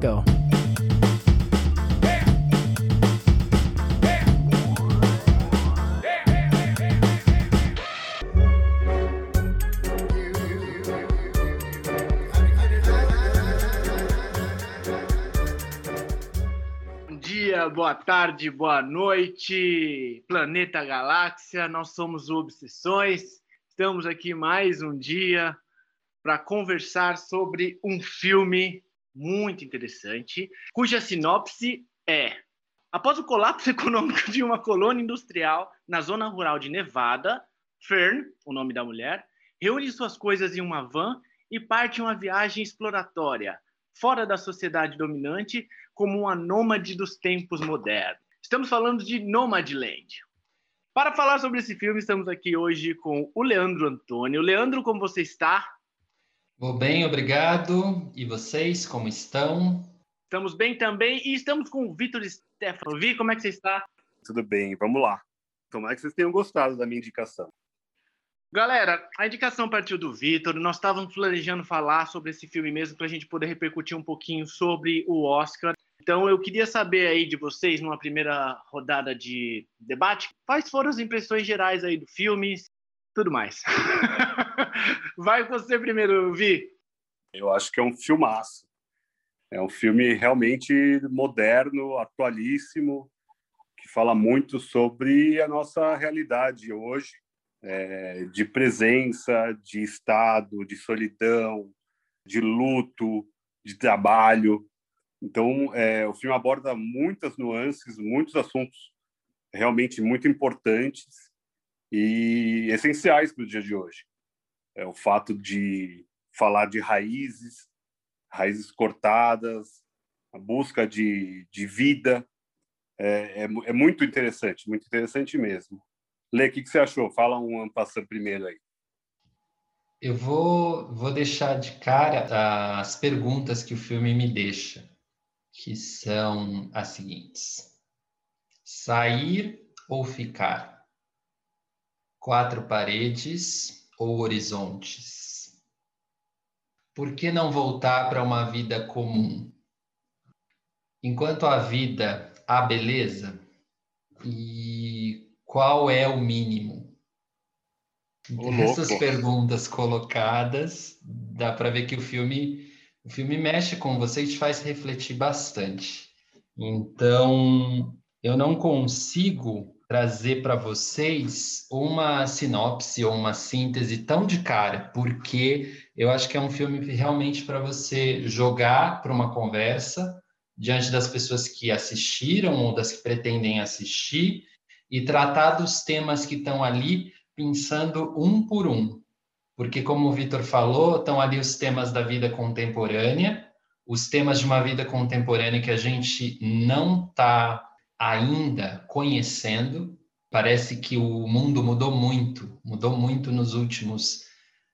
Go. Boa tarde, boa noite, planeta galáxia. Nós somos Obsessões. Estamos aqui mais um dia para conversar sobre um filme muito interessante, cuja sinopse é: após o colapso econômico de uma colônia industrial na zona rural de Nevada, Fern, o nome da mulher, reúne suas coisas em uma van e parte uma viagem exploratória fora da sociedade dominante como uma nômade dos tempos modernos. Estamos falando de Nomadland. Para falar sobre esse filme, estamos aqui hoje com o Leandro Antônio. Leandro, como você está? Vou bem, obrigado. E vocês, como estão? Estamos bem também. E estamos com o Vitor Stefano. Vi, como é que você está? Tudo bem, vamos lá. Tomara que vocês tenham gostado da minha indicação. Galera, a indicação partiu do Vitor. Nós estávamos planejando falar sobre esse filme mesmo para a gente poder repercutir um pouquinho sobre o Oscar. Então, eu queria saber aí de vocês, numa primeira rodada de debate, quais foram as impressões gerais aí do filme, tudo mais. Vai você primeiro, Vi. Eu acho que é um filmaço. É um filme realmente moderno, atualíssimo, que fala muito sobre a nossa realidade hoje, é, de presença, de estado, de solidão, de luto, de trabalho. Então, é, o filme aborda muitas nuances, muitos assuntos realmente muito importantes e essenciais para o dia de hoje. É o fato de falar de raízes, raízes cortadas, a busca de, de vida. É, é, é muito interessante, muito interessante mesmo. Lê, o que, que você achou? Fala um passando primeiro aí. Eu vou, vou deixar de cara as perguntas que o filme me deixa, que são as seguintes: sair ou ficar? Quatro paredes ou horizontes? Por que não voltar para uma vida comum? Enquanto a vida há beleza, e qual é o mínimo? Ô, Essas louco. perguntas colocadas, dá para ver que o filme, o filme mexe com você e te faz refletir bastante. Então, eu não consigo trazer para vocês uma sinopse ou uma síntese tão de cara, porque eu acho que é um filme realmente para você jogar para uma conversa diante das pessoas que assistiram ou das que pretendem assistir e tratar dos temas que estão ali pensando um por um. Porque, como o Vitor falou, estão ali os temas da vida contemporânea, os temas de uma vida contemporânea que a gente não está ainda conhecendo. Parece que o mundo mudou muito, mudou muito nos últimos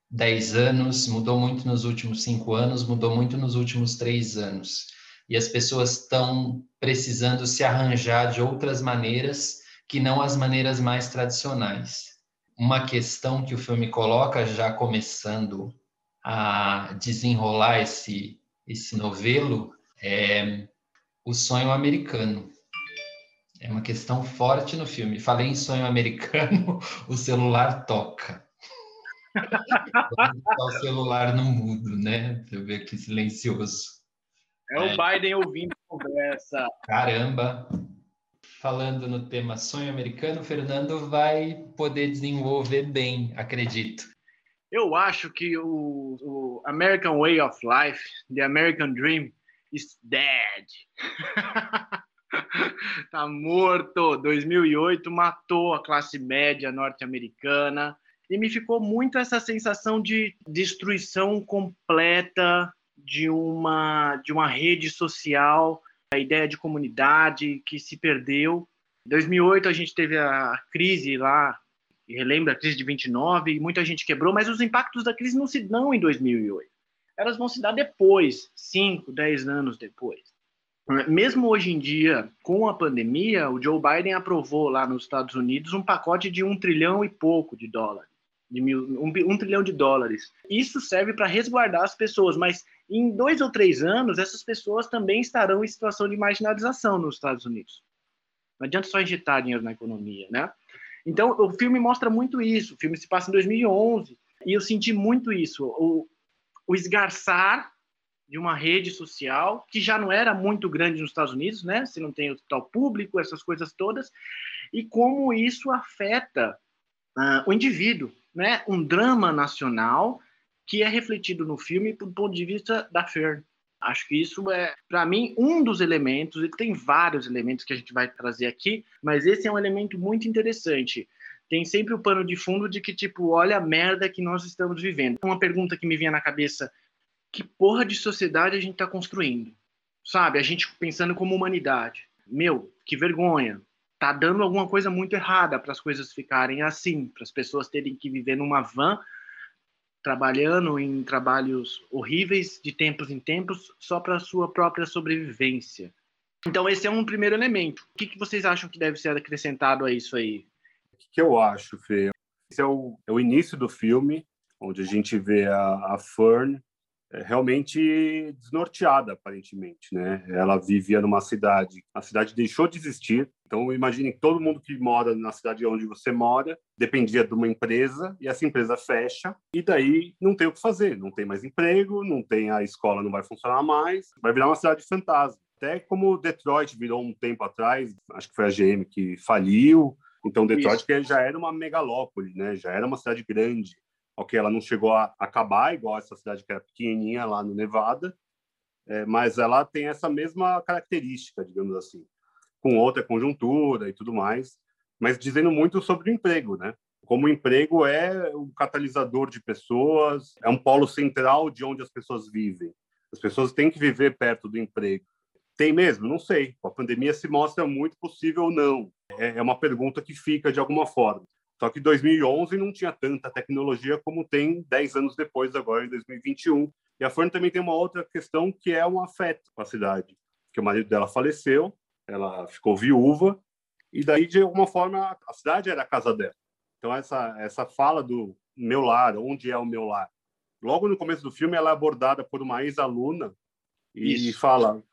dez anos, mudou muito nos últimos cinco anos, mudou muito nos últimos três anos. E as pessoas estão precisando se arranjar de outras maneiras que não as maneiras mais tradicionais. Uma questão que o filme coloca, já começando a desenrolar esse, esse novelo, é o sonho americano. É uma questão forte no filme. Falei em sonho americano, o celular toca. Botar o celular no mudo, né? Deixa eu ver aqui silencioso. É o Biden ouvindo a conversa. Caramba! Falando no tema sonho americano, o Fernando vai poder desenvolver bem, acredito. Eu acho que o, o American Way of Life, The American Dream, is dead. tá morto. 2008 matou a classe média norte-americana e me ficou muito essa sensação de destruição completa de uma de uma rede social, a ideia de comunidade que se perdeu. Em 2008 a gente teve a crise lá, relembra a crise de 29, e muita gente quebrou, mas os impactos da crise não se dão em 2008. Elas vão se dar depois, 5, 10 anos depois. Mesmo hoje em dia, com a pandemia, o Joe Biden aprovou lá nos Estados Unidos um pacote de um trilhão e pouco de dólares. de mil, um, um trilhão de dólares. Isso serve para resguardar as pessoas, mas em dois ou três anos, essas pessoas também estarão em situação de marginalização nos Estados Unidos. Não adianta só injetar dinheiro na economia, né? Então, o filme mostra muito isso. O filme se passa em 2011 e eu senti muito isso. O, o esgarçar de uma rede social que já não era muito grande nos Estados Unidos, né? Se não tem hospital público, essas coisas todas, e como isso afeta uh, o indivíduo, né? Um drama nacional que é refletido no filme do ponto de vista da Fern. Acho que isso é, para mim, um dos elementos. Ele tem vários elementos que a gente vai trazer aqui, mas esse é um elemento muito interessante. Tem sempre o pano de fundo de que, tipo, olha a merda que nós estamos vivendo. Uma pergunta que me vinha na cabeça: que porra de sociedade a gente está construindo? Sabe? A gente pensando como humanidade. Meu, que vergonha. Tá dando alguma coisa muito errada para as coisas ficarem assim, para as pessoas terem que viver numa van trabalhando em trabalhos horríveis de tempos em tempos só para sua própria sobrevivência. Então esse é um primeiro elemento. O que, que vocês acham que deve ser acrescentado a isso aí? O que, que eu acho, Fê? Esse é o, é o, início do filme, onde a gente vê a, a Fern realmente desnorteada, aparentemente, né? Ela vivia numa cidade, a cidade deixou de existir, então, imagine que todo mundo que mora na cidade onde você mora dependia de uma empresa e essa empresa fecha e daí não tem o que fazer, não tem mais emprego, não tem a escola, não vai funcionar mais, vai virar uma cidade fantasma. Até como Detroit virou um tempo atrás, acho que foi a GM que faliu, então Detroit que já era uma megalópole, né? Já era uma cidade grande. Ok, ela não chegou a acabar igual essa cidade que era pequenininha lá no Nevada, é, mas ela tem essa mesma característica, digamos assim com outra conjuntura e tudo mais, mas dizendo muito sobre o emprego, né? Como o emprego é um catalisador de pessoas, é um polo central de onde as pessoas vivem. As pessoas têm que viver perto do emprego. Tem mesmo? Não sei. A pandemia se mostra muito possível ou não. É, é uma pergunta que fica de alguma forma. Só que 2011 não tinha tanta tecnologia como tem 10 anos depois, agora em 2021. E a Fern também tem uma outra questão que é um afeto com a cidade, que o marido dela faleceu ela ficou viúva e daí de alguma forma a cidade era a casa dela. Então essa essa fala do meu lar, onde é o meu lar. Logo no começo do filme ela é abordada por uma ex-aluna e Isso. fala: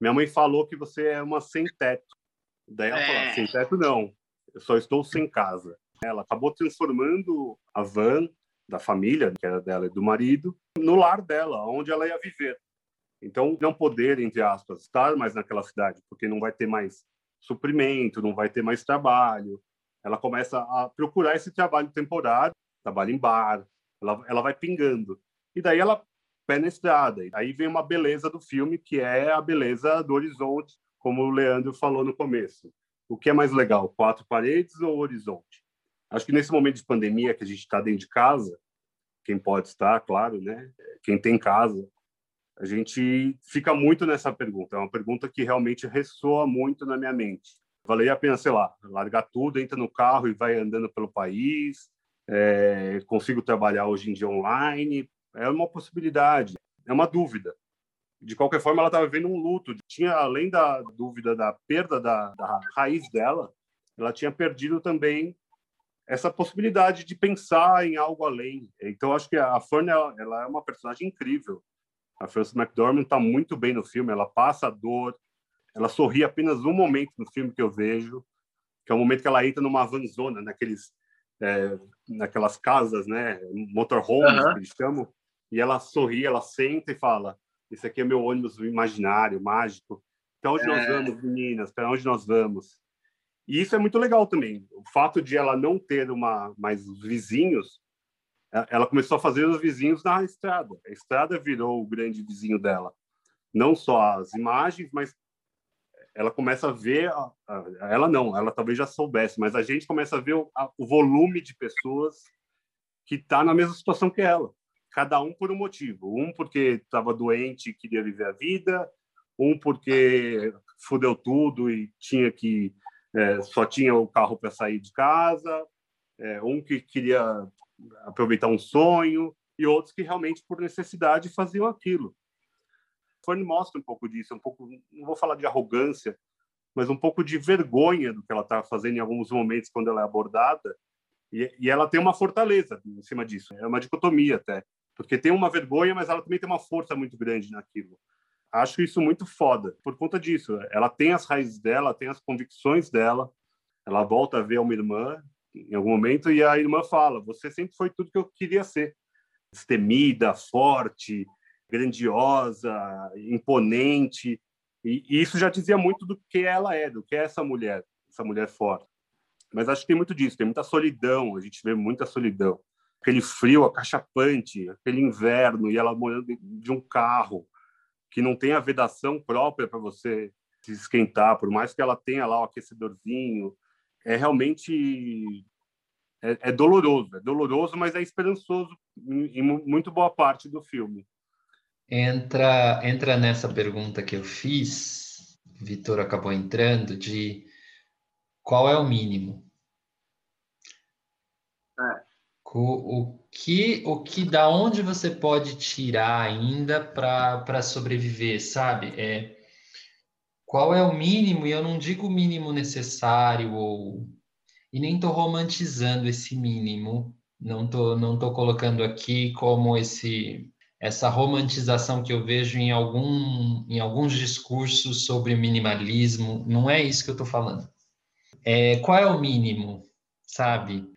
"Minha mãe falou que você é uma sem teto". Daí ela é. fala: "Sem teto não, eu só estou sem casa". Ela acabou transformando a van da família, que era dela e do marido, no lar dela, onde ela ia viver. Então, não poder, entre aspas, estar mais naquela cidade, porque não vai ter mais suprimento, não vai ter mais trabalho. Ela começa a procurar esse trabalho temporário, trabalho em bar, ela, ela vai pingando. E daí ela pé na estrada. Aí vem uma beleza do filme, que é a beleza do horizonte, como o Leandro falou no começo. O que é mais legal, quatro paredes ou horizonte? Acho que nesse momento de pandemia que a gente está dentro de casa, quem pode estar, claro, né? Quem tem casa, a gente fica muito nessa pergunta. É uma pergunta que realmente ressoa muito na minha mente. Valeria a pena, sei lá, largar tudo, entra no carro e vai andando pelo país. É, consigo trabalhar hoje em dia online. É uma possibilidade, é uma dúvida. De qualquer forma, ela estava vivendo um luto. Tinha, além da dúvida da perda da, da raiz dela, ela tinha perdido também essa possibilidade de pensar em algo além. Então, acho que a Fern ela, ela é uma personagem incrível. A Frances McDormand está muito bem no filme, ela passa a dor, ela sorri apenas um momento no filme que eu vejo, que é o momento que ela entra numa vanzona, naqueles, é, naquelas casas, né, motorhomes, que eles chamam, e ela sorri, ela senta e fala, esse aqui é meu ônibus imaginário, mágico, para onde é... nós vamos, meninas, para onde nós vamos? E isso é muito legal também, o fato de ela não ter uma mais vizinhos, ela começou a fazer os vizinhos na estrada. A estrada virou o grande vizinho dela. Não só as imagens, mas ela começa a ver. Ela não, ela talvez já soubesse, mas a gente começa a ver o, o volume de pessoas que está na mesma situação que ela. Cada um por um motivo. Um porque estava doente e queria viver a vida, um porque fudeu tudo e tinha que é, só tinha o carro para sair de casa, é, um que queria aproveitar um sonho, e outros que realmente, por necessidade, faziam aquilo. Fern mostra um pouco disso, um pouco, não vou falar de arrogância, mas um pouco de vergonha do que ela está fazendo em alguns momentos quando ela é abordada, E, e ela tem uma fortaleza em cima disso. É uma dicotomia até. Porque tem uma vergonha, mas ela também tem uma força muito grande naquilo. Acho isso muito foda por conta disso. Ela tem as raízes dela, tem as convicções dela. Ela volta a ver uma irmã em algum momento e a irmã fala: Você sempre foi tudo que eu queria ser. Destemida, forte, grandiosa, imponente. E, e isso já dizia muito do que ela é, do que é essa mulher, essa mulher forte. Mas acho que tem muito disso, tem muita solidão, a gente vê muita solidão. Aquele frio acachapante, aquele inverno, e ela morando de um carro que não tem a vedação própria para você se esquentar, por mais que ela tenha lá o aquecedorzinho. É realmente é, é doloroso, é doloroso, mas é esperançoso em, em muito boa parte do filme. Entra, entra nessa pergunta que eu fiz, Vitor acabou entrando, de qual é o mínimo? É. O, o, que, o que, da onde você pode tirar ainda para sobreviver, sabe? É, qual é o mínimo? E eu não digo o mínimo necessário ou e nem estou romantizando esse mínimo. Não tô, não tô colocando aqui como esse essa romantização que eu vejo em algum em alguns discursos sobre minimalismo. Não é isso que eu estou falando. É, qual é o mínimo, sabe?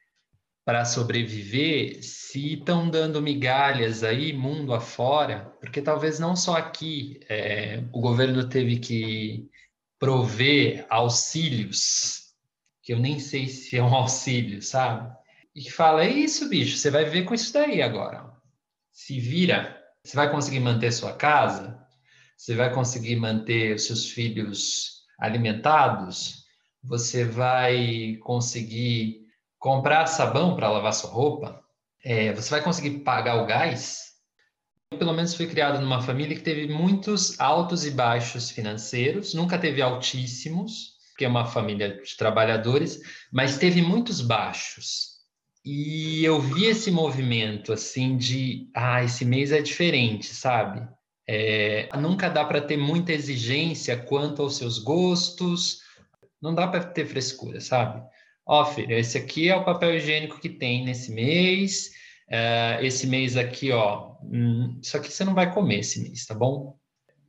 Para sobreviver se estão dando migalhas aí mundo afora, porque talvez não só aqui é, o governo teve que prover auxílios, que eu nem sei se é um auxílio, sabe? E fala, é isso, bicho, você vai viver com isso daí agora. Se vira, você vai conseguir manter sua casa, você vai conseguir manter seus filhos alimentados, você vai conseguir comprar sabão para lavar sua roupa, é, você vai conseguir pagar o gás. Eu, pelo menos, fui criado numa família que teve muitos altos e baixos financeiros, nunca teve altíssimos, porque é uma família de trabalhadores, mas teve muitos baixos. E eu vi esse movimento assim de, ah, esse mês é diferente, sabe? É, nunca dá para ter muita exigência quanto aos seus gostos, não dá para ter frescura, sabe? Ó, filho, esse aqui é o papel higiênico que tem nesse mês. Uh, esse mês aqui, ó, hum, isso aqui você não vai comer esse mês, tá bom?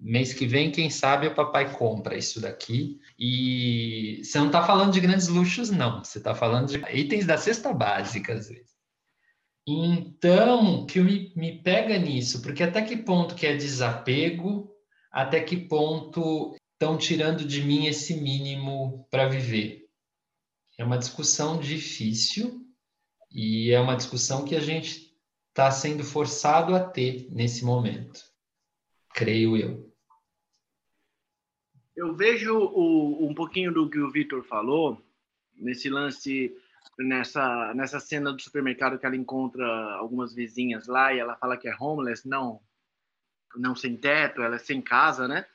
Mês que vem, quem sabe, o papai compra isso daqui. E você não está falando de grandes luxos, não. Você está falando de itens da cesta básica, às vezes. Então, que me, me pega nisso, porque até que ponto que é desapego, até que ponto estão tirando de mim esse mínimo para viver. É uma discussão difícil e é uma discussão que a gente está sendo forçado a ter nesse momento, creio eu. Eu vejo o, um pouquinho do que o Vitor falou nesse lance nessa nessa cena do supermercado que ela encontra algumas vizinhas lá e ela fala que é homeless, não não sem teto, ela é sem casa, né?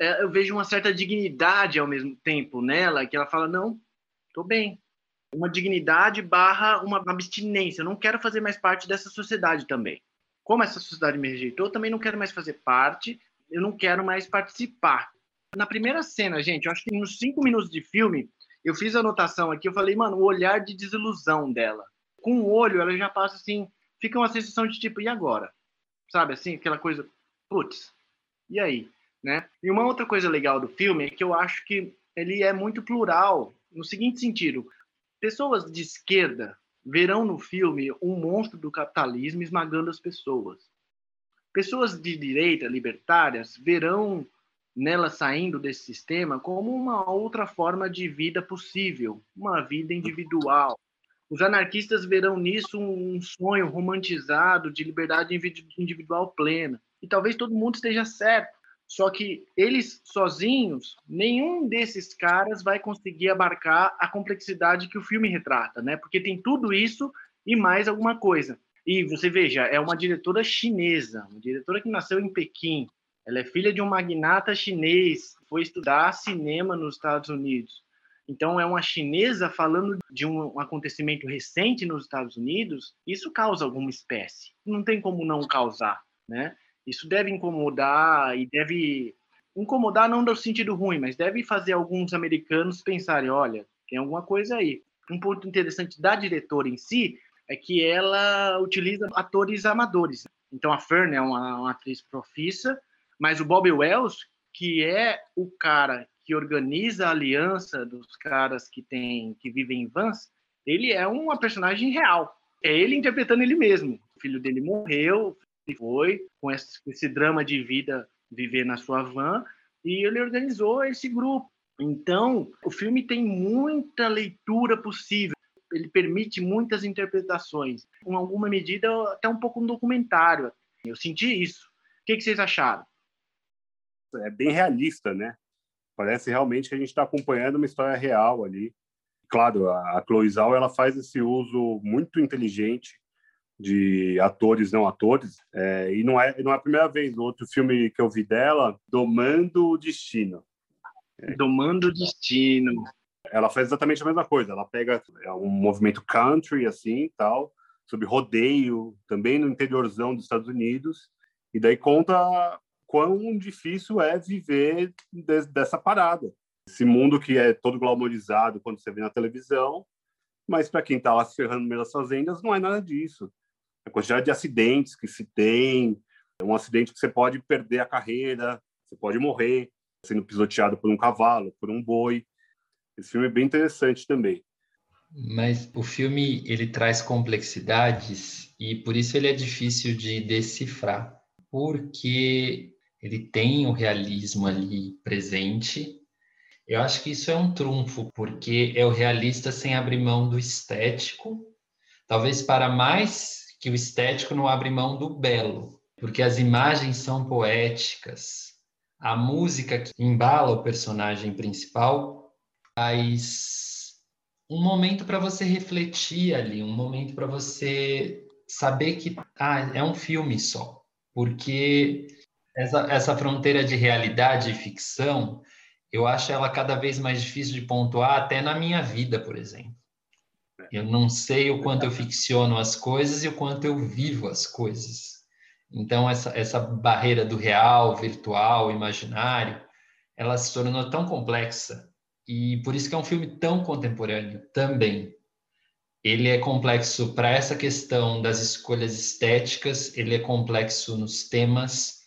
É, eu vejo uma certa dignidade ao mesmo tempo nela, que ela fala não, Tô bem. Uma dignidade barra uma abstinência. Eu não quero fazer mais parte dessa sociedade também. Como essa sociedade me rejeitou, eu também não quero mais fazer parte. Eu não quero mais participar. Na primeira cena, gente, eu acho que nos cinco minutos de filme, eu fiz a anotação aqui. Eu falei, mano, o olhar de desilusão dela. Com o olho, ela já passa assim. Fica uma sensação de tipo, e agora? Sabe assim, aquela coisa, putz, e aí? Né? E uma outra coisa legal do filme é que eu acho que ele é muito plural no seguinte sentido: pessoas de esquerda verão no filme um monstro do capitalismo esmagando as pessoas. Pessoas de direita, libertárias, verão nela saindo desse sistema como uma outra forma de vida possível, uma vida individual. Os anarquistas verão nisso um sonho romantizado de liberdade individual plena. E talvez todo mundo esteja certo, só que eles sozinhos, nenhum desses caras vai conseguir abarcar a complexidade que o filme retrata, né? Porque tem tudo isso e mais alguma coisa. E você veja, é uma diretora chinesa, uma diretora que nasceu em Pequim. Ela é filha de um magnata chinês, foi estudar cinema nos Estados Unidos. Então, é uma chinesa falando de um acontecimento recente nos Estados Unidos, isso causa alguma espécie. Não tem como não causar, né? Isso deve incomodar e deve incomodar não no sentido ruim, mas deve fazer alguns americanos pensarem, olha, tem alguma coisa aí. Um ponto interessante da diretora em si é que ela utiliza atores amadores. Então a Fern é uma, uma atriz profissa, mas o Bob Wells, que é o cara que organiza a aliança dos caras que tem que vivem em vans, ele é uma personagem real. É ele interpretando ele mesmo. O filho dele morreu, foi com esse, drama de vida viver na sua van e ele organizou esse grupo. Então, o filme tem muita leitura possível. Ele permite muitas interpretações. Em alguma medida, até um pouco um documentário. Eu senti isso. O que, que vocês acharam? É bem realista, né? Parece realmente que a gente está acompanhando uma história real ali. Claro, a Chloe Zhao ela faz esse uso muito inteligente de atores não atores é, e não é não é a primeira vez. O outro filme que eu vi dela, Domando o Destino. É. Domando o Destino. Ela faz exatamente a mesma coisa. Ela pega é um movimento country assim, tal, sobre rodeio, também no interiorzão dos Estados Unidos, e daí conta quão difícil é viver de, dessa parada. Esse mundo que é todo glamorizado quando você vê na televisão, mas para quem está lá se ferrando das fazendas, não é nada disso. A quantidade de acidentes que se tem, é um acidente que você pode perder a carreira, você pode morrer sendo pisoteado por um cavalo, por um boi. Esse filme é bem interessante também. Mas o filme ele traz complexidades e por isso ele é difícil de decifrar, porque ele tem o realismo ali presente. Eu acho que isso é um trunfo, porque é o realista sem abrir mão do estético, talvez para mais que o estético não abre mão do belo, porque as imagens são poéticas, a música que embala o personagem principal faz um momento para você refletir ali, um momento para você saber que ah, é um filme só, porque essa, essa fronteira de realidade e ficção, eu acho ela cada vez mais difícil de pontuar, até na minha vida, por exemplo. Eu não sei o quanto eu ficciono as coisas e o quanto eu vivo as coisas. Então, essa, essa barreira do real, virtual, imaginário, ela se tornou tão complexa. E por isso que é um filme tão contemporâneo também. Ele é complexo para essa questão das escolhas estéticas, ele é complexo nos temas,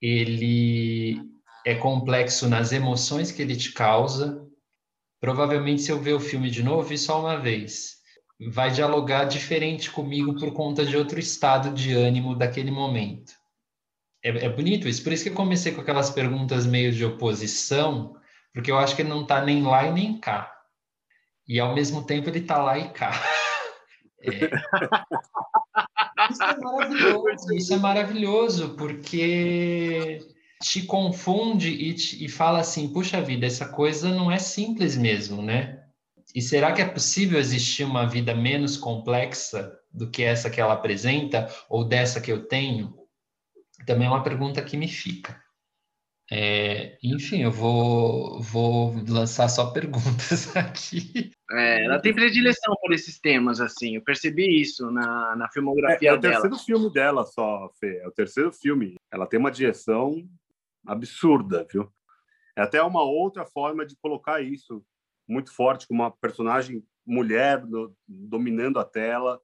ele é complexo nas emoções que ele te causa. Provavelmente, se eu ver o filme de novo, vi só uma vez, vai dialogar diferente comigo por conta de outro estado de ânimo daquele momento. É, é bonito isso, por isso que eu comecei com aquelas perguntas meio de oposição, porque eu acho que ele não está nem lá e nem cá. E ao mesmo tempo ele está lá e cá. É. Isso é maravilhoso, isso é maravilhoso, porque te confunde e, te, e fala assim, puxa vida, essa coisa não é simples mesmo, né? E será que é possível existir uma vida menos complexa do que essa que ela apresenta ou dessa que eu tenho? Também é uma pergunta que me fica. É, enfim, eu vou, vou lançar só perguntas aqui. É, ela tem predileção por esses temas, assim. Eu percebi isso na, na filmografia é, é o dela. terceiro filme dela só, Fê. É o terceiro filme. Ela tem uma direção absurda, viu? É até uma outra forma de colocar isso muito forte, com uma personagem mulher do, dominando a tela.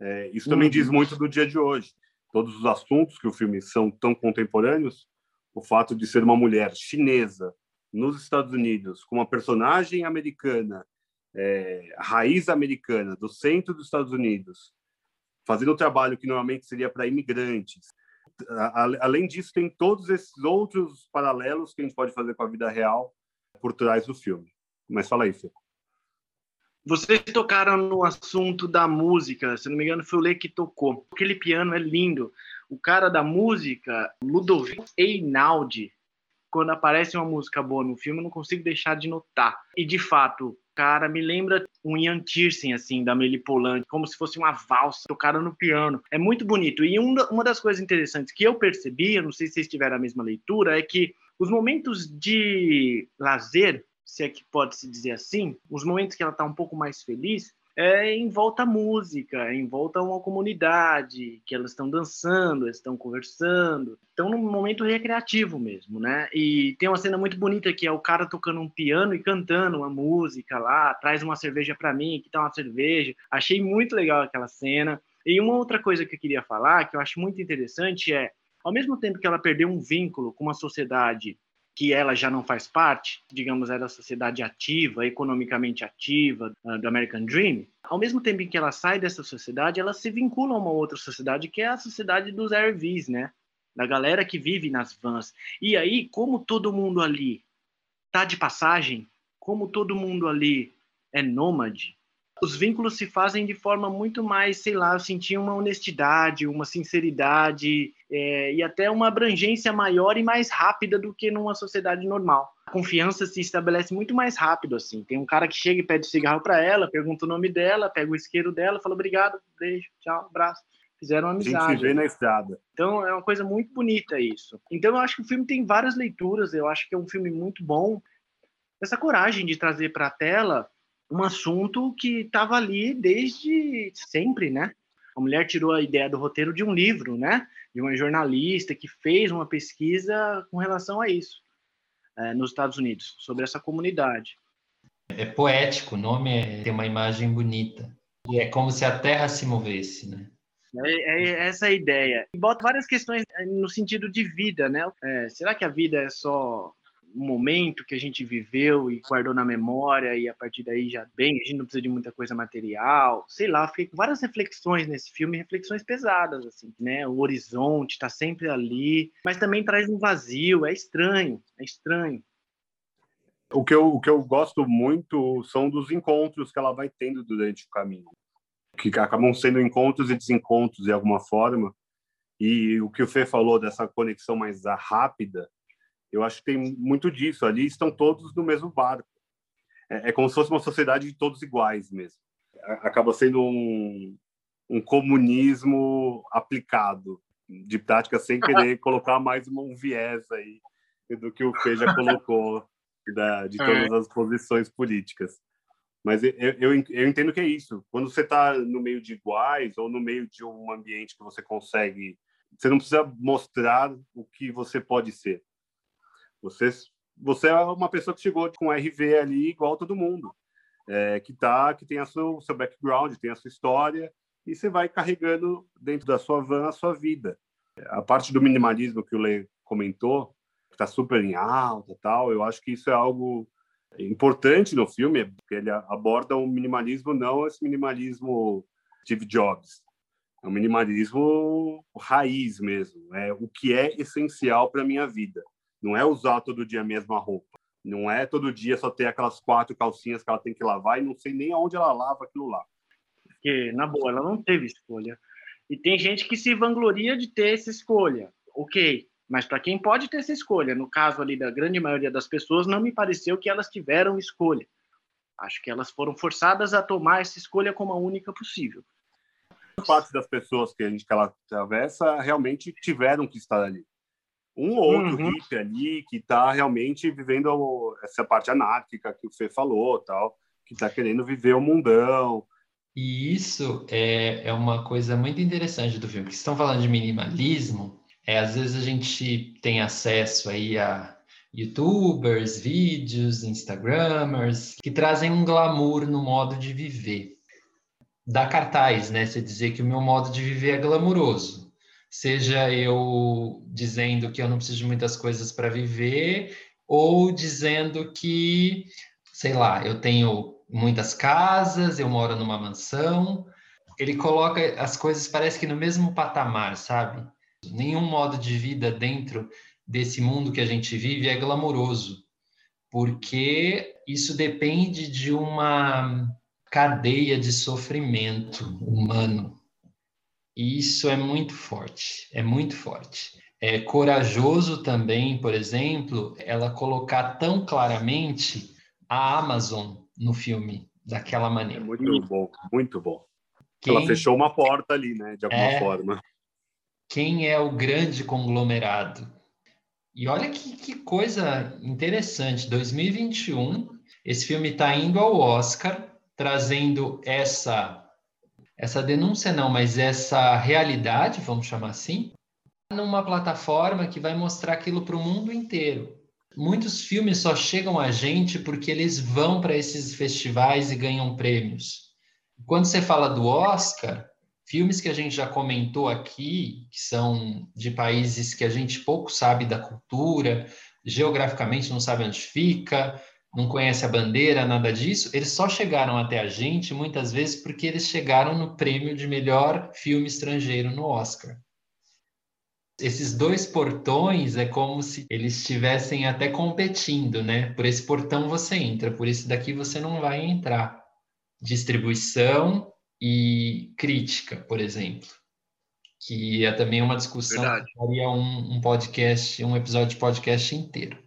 É, isso também uhum. diz muito do dia de hoje. Todos os assuntos que o filme são tão contemporâneos o fato de ser uma mulher chinesa nos Estados Unidos, com uma personagem americana, é, raiz americana, do centro dos Estados Unidos, fazendo um trabalho que normalmente seria para imigrantes. Além disso, tem todos esses outros paralelos que a gente pode fazer com a vida real por trás do filme. Mas fala aí, Fê. Vocês tocaram no assunto da música, se não me engano, foi o Lê que tocou. Aquele piano é lindo o cara da música, Ludovico Einaudi, quando aparece uma música boa no filme, eu não consigo deixar de notar. E de fato, cara me lembra um Ian Tiersen, assim, da Melipolante, como se fosse uma valsa tocada no piano. É muito bonito. E uma das coisas interessantes que eu percebi, eu não sei se vocês tiveram a mesma leitura, é que os momentos de lazer, se é que pode se dizer assim, os momentos que ela está um pouco mais feliz, é em volta à música, em volta a uma comunidade, que elas estão dançando, estão conversando, estão num momento recreativo mesmo, né? E tem uma cena muito bonita que é o cara tocando um piano e cantando uma música lá, traz uma cerveja para mim, que tá uma cerveja. Achei muito legal aquela cena. E uma outra coisa que eu queria falar, que eu acho muito interessante, é ao mesmo tempo que ela perdeu um vínculo com uma sociedade que ela já não faz parte, digamos, é da sociedade ativa, economicamente ativa, uh, do American Dream, ao mesmo tempo em que ela sai dessa sociedade, ela se vincula a uma outra sociedade, que é a sociedade dos RVs, né? Da galera que vive nas vans. E aí, como todo mundo ali tá de passagem, como todo mundo ali é nômade, os vínculos se fazem de forma muito mais, sei lá, eu senti uma honestidade, uma sinceridade é, e até uma abrangência maior e mais rápida do que numa sociedade normal. A confiança se estabelece muito mais rápido, assim. Tem um cara que chega e pede cigarro para ela, pergunta o nome dela, pega o isqueiro dela, fala obrigado, beijo, tchau, abraço. Fizeram amizade. A gente vê na estrada. Então é uma coisa muito bonita isso. Então eu acho que o filme tem várias leituras, eu acho que é um filme muito bom. Essa coragem de trazer para a tela um assunto que estava ali desde sempre, né? A mulher tirou a ideia do roteiro de um livro, né? De uma jornalista que fez uma pesquisa com relação a isso é, nos Estados Unidos, sobre essa comunidade. É poético, o nome é, tem uma imagem bonita. E é como se a Terra se movesse, né? É, é essa a ideia. E bota várias questões é, no sentido de vida, né? É, será que a vida é só um momento que a gente viveu e guardou na memória e a partir daí já bem, a gente não precisa de muita coisa material, sei lá, fiquei com várias reflexões nesse filme, reflexões pesadas, assim, né? O horizonte está sempre ali, mas também traz um vazio, é estranho, é estranho. O que, eu, o que eu gosto muito são dos encontros que ela vai tendo durante o caminho, que acabam sendo encontros e desencontros de alguma forma, e o que o Fê falou dessa conexão mais rápida, eu acho que tem muito disso. Ali estão todos no mesmo barco. É, é como se fosse uma sociedade de todos iguais mesmo. Acaba sendo um, um comunismo aplicado de prática sem querer colocar mais um viés aí do que o Fê já colocou da, de todas é. as posições políticas. Mas eu, eu, eu entendo que é isso. Quando você está no meio de iguais ou no meio de um ambiente que você consegue, você não precisa mostrar o que você pode ser. Você, você é uma pessoa que chegou com RV ali igual todo mundo, é, que tá, que tem a seu, seu background, tem a sua história e você vai carregando dentro da sua van a sua vida. A parte do minimalismo que o Lê comentou, que está super em alta, tal, eu acho que isso é algo importante no filme, porque ele aborda um minimalismo não esse minimalismo Steve Jobs, é um minimalismo raiz mesmo, é o que é essencial para minha vida. Não é usar todo dia a mesma roupa. Não é todo dia só ter aquelas quatro calcinhas que ela tem que lavar e não sei nem aonde ela lava aquilo lá. Porque, na boa, ela não teve escolha. E tem gente que se vangloria de ter essa escolha. Ok, mas para quem pode ter essa escolha, no caso ali da grande maioria das pessoas, não me pareceu que elas tiveram escolha. Acho que elas foram forçadas a tomar essa escolha como a única possível. Parte das pessoas que a gente que ela atravessa realmente tiveram que estar ali um ou outro uhum. hippie ali que está realmente vivendo essa parte anárquica que o Fê falou, tal, que está querendo viver o mundão. E isso é, é uma coisa muito interessante do filme, porque estão falando de minimalismo, é, às vezes a gente tem acesso aí a youtubers, vídeos, instagramers, que trazem um glamour no modo de viver. Dá cartaz, né? Você dizer que o meu modo de viver é glamuroso seja eu dizendo que eu não preciso de muitas coisas para viver, ou dizendo que, sei lá, eu tenho muitas casas, eu moro numa mansão. Ele coloca as coisas, parece que no mesmo patamar, sabe? Nenhum modo de vida dentro desse mundo que a gente vive é glamouroso, porque isso depende de uma cadeia de sofrimento humano e isso é muito forte, é muito forte. É corajoso também, por exemplo, ela colocar tão claramente a Amazon no filme daquela maneira. É muito bom, muito bom. Quem... Ela fechou uma porta ali, né, de alguma é... forma. Quem é o grande conglomerado? E olha que, que coisa interessante, 2021, esse filme está indo ao Oscar trazendo essa essa denúncia não, mas essa realidade, vamos chamar assim, numa plataforma que vai mostrar aquilo para o mundo inteiro. Muitos filmes só chegam a gente porque eles vão para esses festivais e ganham prêmios. Quando você fala do Oscar, filmes que a gente já comentou aqui, que são de países que a gente pouco sabe da cultura, geograficamente não sabe onde fica, não conhece a bandeira, nada disso, eles só chegaram até a gente muitas vezes porque eles chegaram no prêmio de melhor filme estrangeiro no Oscar. Esses dois portões é como se eles estivessem até competindo, né? Por esse portão você entra, por esse daqui você não vai entrar. Distribuição e crítica, por exemplo, que é também uma discussão Verdade. que faria um, um podcast, um episódio de podcast inteiro.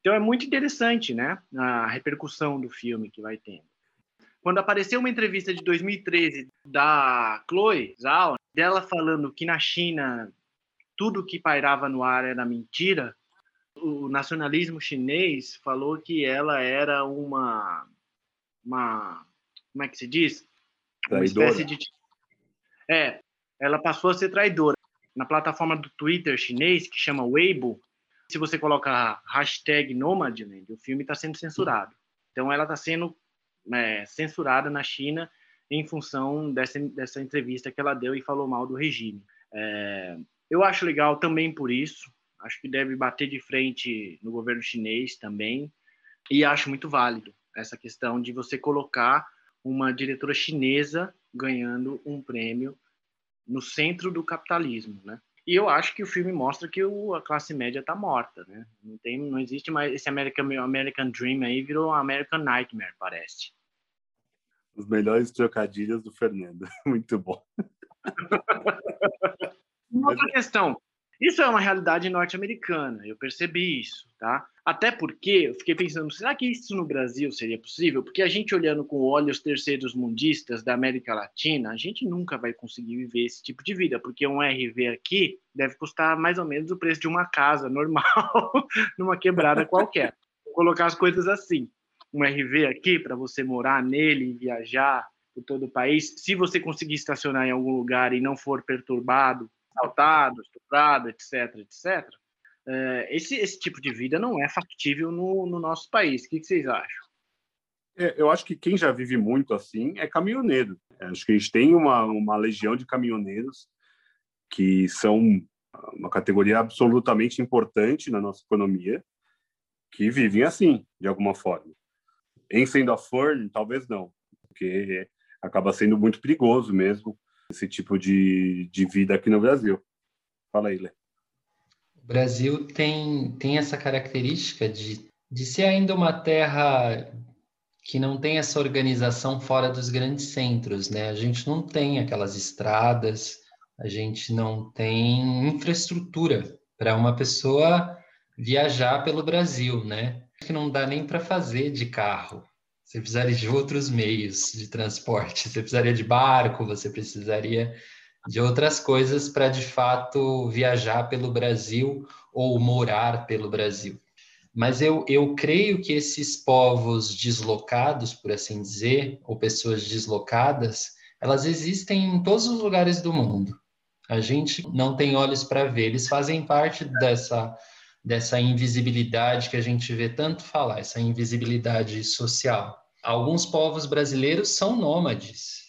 Então é muito interessante, né, a repercussão do filme que vai tendo. Quando apareceu uma entrevista de 2013 da Chloe Zhao, dela falando que na China tudo que pairava no ar era mentira, o nacionalismo chinês falou que ela era uma uma como é que se diz? Uma espécie de é, ela passou a ser traidora. Na plataforma do Twitter chinês que chama Weibo, se você colocar hashtag Nomadland, o filme está sendo censurado. Então, ela está sendo é, censurada na China em função dessa, dessa entrevista que ela deu e falou mal do regime. É, eu acho legal também por isso. Acho que deve bater de frente no governo chinês também. E acho muito válido essa questão de você colocar uma diretora chinesa ganhando um prêmio no centro do capitalismo, né? E eu acho que o filme mostra que o, a classe média está morta, né? Não tem, não existe mais esse American, American Dream aí virou American Nightmare, parece. Os melhores trocadilhos do Fernando, muito bom. Uma outra questão, isso é uma realidade norte-americana, eu percebi isso, tá? Até porque eu fiquei pensando, será que isso no Brasil seria possível? Porque a gente olhando com olhos terceiros mundistas da América Latina, a gente nunca vai conseguir viver esse tipo de vida, porque um RV aqui deve custar mais ou menos o preço de uma casa normal, numa quebrada qualquer. Vou colocar as coisas assim. Um RV aqui, para você morar nele e viajar por todo o país, se você conseguir estacionar em algum lugar e não for perturbado assaltado, estuprado, etc, etc. É, esse, esse tipo de vida não é factível no, no nosso país. O que, vocês acham? É, eu acho que quem já vive muito assim é caminhoneiro. É, acho que a gente tem uma, uma legião de caminhoneiros que são uma categoria absolutamente importante na nossa economia, que vivem assim, de alguma forma. Em sendo a Fern, talvez não, porque acaba sendo muito perigoso mesmo esse tipo de, de vida aqui no Brasil. Fala aí, Lê. Brasil tem, tem essa característica de, de ser ainda uma terra que não tem essa organização fora dos grandes centros, né? A gente não tem aquelas estradas, a gente não tem infraestrutura para uma pessoa viajar pelo Brasil, né? Que não dá nem para fazer de carro. Você precisaria de outros meios de transporte. Você precisaria de barco, você precisaria de outras coisas para de fato viajar pelo Brasil ou morar pelo Brasil. Mas eu, eu creio que esses povos deslocados, por assim dizer, ou pessoas deslocadas, elas existem em todos os lugares do mundo. A gente não tem olhos para ver, eles fazem parte dessa dessa invisibilidade que a gente vê tanto falar, essa invisibilidade social. Alguns povos brasileiros são nômades.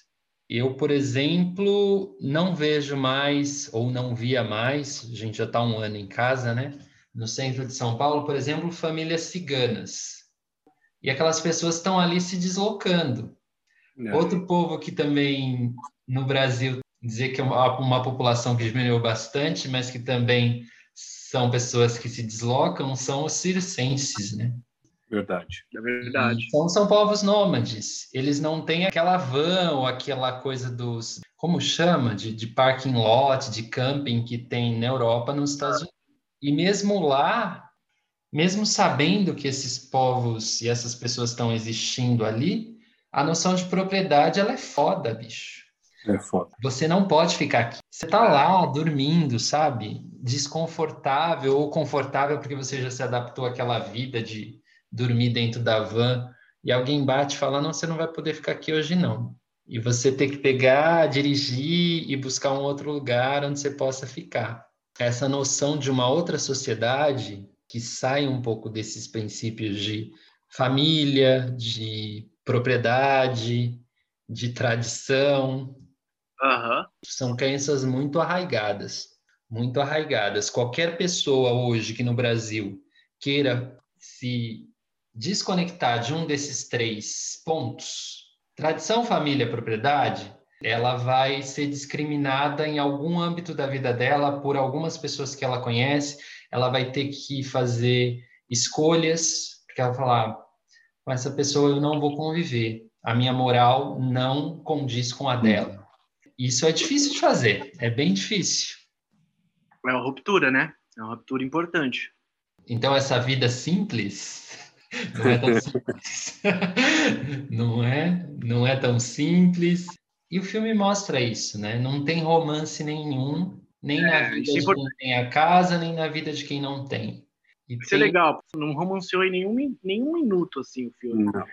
Eu, por exemplo, não vejo mais, ou não via mais, a gente já está um ano em casa, né? No centro de São Paulo, por exemplo, famílias ciganas. E aquelas pessoas estão ali se deslocando. Não. Outro povo que também no Brasil dizer que é uma, uma população que diminuiu bastante, mas que também são pessoas que se deslocam, são os circenses, né? Verdade. É verdade. Então são povos nômades. Eles não têm aquela van ou aquela coisa dos. Como chama? De, de parking lot, de camping que tem na Europa, nos Estados Unidos. E mesmo lá, mesmo sabendo que esses povos e essas pessoas estão existindo ali, a noção de propriedade ela é foda, bicho. É foda. Você não pode ficar aqui. Você tá lá dormindo, sabe? Desconfortável ou confortável porque você já se adaptou àquela vida de dormir dentro da van e alguém bate e fala: não, você não vai poder ficar aqui hoje não. E você ter que pegar, dirigir e buscar um outro lugar onde você possa ficar. Essa noção de uma outra sociedade que sai um pouco desses princípios de família, de propriedade, de tradição. Uhum. São crenças muito arraigadas, muito arraigadas. Qualquer pessoa hoje que no Brasil queira se desconectar de um desses três pontos, tradição, família, propriedade, ela vai ser discriminada em algum âmbito da vida dela por algumas pessoas que ela conhece, ela vai ter que fazer escolhas, porque ela vai falar, com essa pessoa eu não vou conviver, a minha moral não condiz com a dela. Isso é difícil de fazer, é bem difícil. É uma ruptura, né? É uma ruptura importante. Então, essa vida simples não é tão simples. não é? Não é tão simples. E o filme mostra isso, né? Não tem romance nenhum, nem é, na vida de quem tem a casa, nem na vida de quem não tem. E isso é tem... é legal. Não romanceou em nenhum, nenhum minuto, assim, o filme. Não.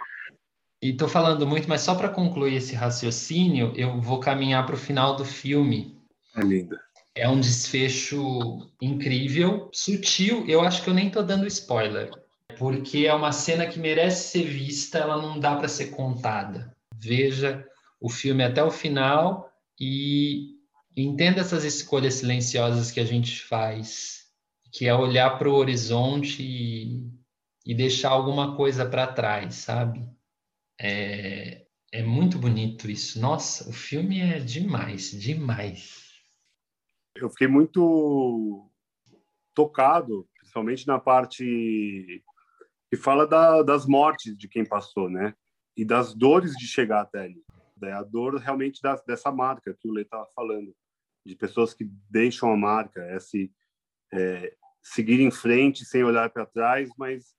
E estou falando muito, mas só para concluir esse raciocínio, eu vou caminhar para o final do filme. É linda. É um desfecho incrível, sutil. Eu acho que eu nem estou dando spoiler, porque é uma cena que merece ser vista, ela não dá para ser contada. Veja o filme até o final e entenda essas escolhas silenciosas que a gente faz, que é olhar para o horizonte e, e deixar alguma coisa para trás, sabe? É, é muito bonito isso. Nossa, o filme é demais, demais. Eu fiquei muito tocado, principalmente na parte que fala da, das mortes de quem passou, né? E das dores de chegar até ali. É a dor realmente da, dessa marca que o Lê estava falando, de pessoas que deixam a marca, esse é, seguir em frente sem olhar para trás, mas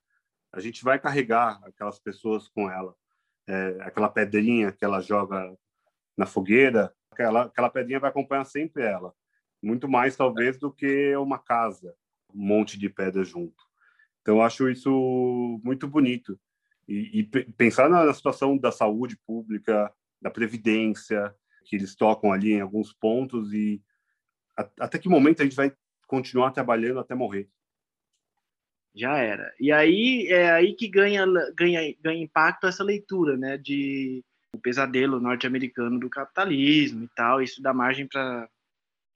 a gente vai carregar aquelas pessoas com ela é, aquela pedrinha que ela joga na fogueira, aquela, aquela pedrinha vai acompanhar sempre ela. Muito mais, talvez, do que uma casa, um monte de pedra junto. Então, acho isso muito bonito. E, e pensar na situação da saúde pública, da previdência, que eles tocam ali em alguns pontos e até que momento a gente vai continuar trabalhando até morrer já era. E aí é aí que ganha, ganha, ganha impacto essa leitura, né, de o pesadelo norte-americano do capitalismo e tal. Isso dá margem para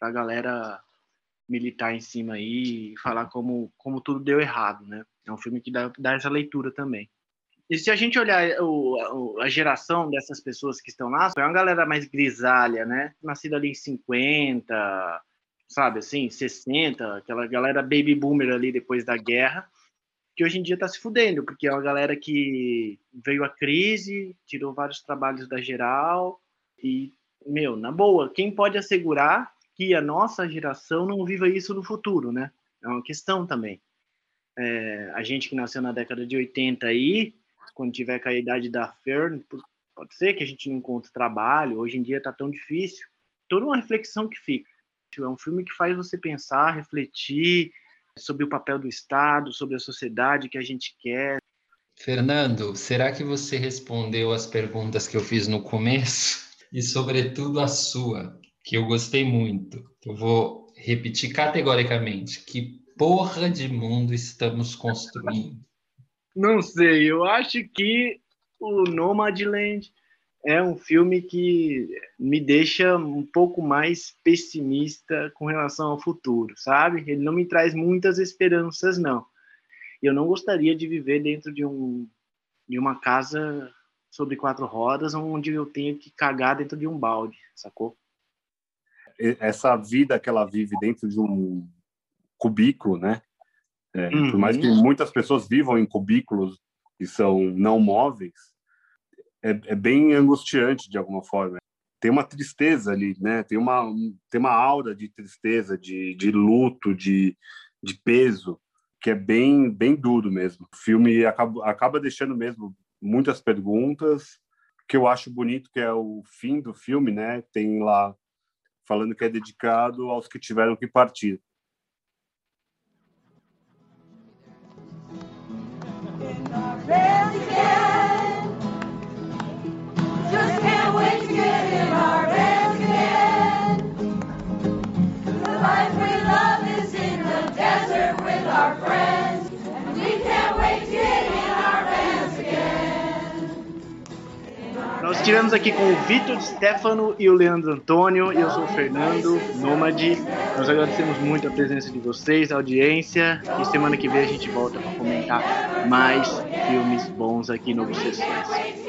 a galera militar em cima aí e falar como, como tudo deu errado, né? É um filme que dá, dá essa leitura também. E se a gente olhar o, a geração dessas pessoas que estão lá, é uma galera mais grisalha, né? Nascida ali em 50, sabe, assim, 60, aquela galera baby boomer ali depois da guerra, que hoje em dia está se fudendo, porque é uma galera que veio a crise, tirou vários trabalhos da geral e, meu, na boa, quem pode assegurar que a nossa geração não viva isso no futuro, né? É uma questão também. É, a gente que nasceu na década de 80 aí, quando tiver com a idade da Fern, pode ser que a gente não encontre trabalho, hoje em dia está tão difícil. Toda uma reflexão que fica. É um filme que faz você pensar, refletir sobre o papel do Estado, sobre a sociedade que a gente quer. Fernando, será que você respondeu as perguntas que eu fiz no começo? E, sobretudo, a sua, que eu gostei muito. Eu vou repetir categoricamente: que porra de mundo estamos construindo? Não sei, eu acho que o Nomadland é um filme que me deixa um pouco mais pessimista com relação ao futuro, sabe? Ele não me traz muitas esperanças, não. Eu não gostaria de viver dentro de, um, de uma casa sobre quatro rodas onde eu tenho que cagar dentro de um balde, sacou? Essa vida que ela vive dentro de um cubículo, né? É, uhum. Por mais que uhum. muitas pessoas vivam em cubículos que são não móveis, é, é bem angustiante de alguma forma. Tem uma tristeza ali, né? Tem uma tem uma aura de tristeza, de, de luto, de, de peso que é bem bem duro mesmo. O filme acaba, acaba deixando mesmo muitas perguntas que eu acho bonito que é o fim do filme, né? Tem lá falando que é dedicado aos que tiveram que partir. Nós estivemos aqui com o Vitor Stefano e o Leandro Antônio, eu sou o Fernando, Nômade. Nós agradecemos muito a presença de vocês, a audiência, e semana que vem a gente volta para comentar mais filmes bons aqui no Obsessões.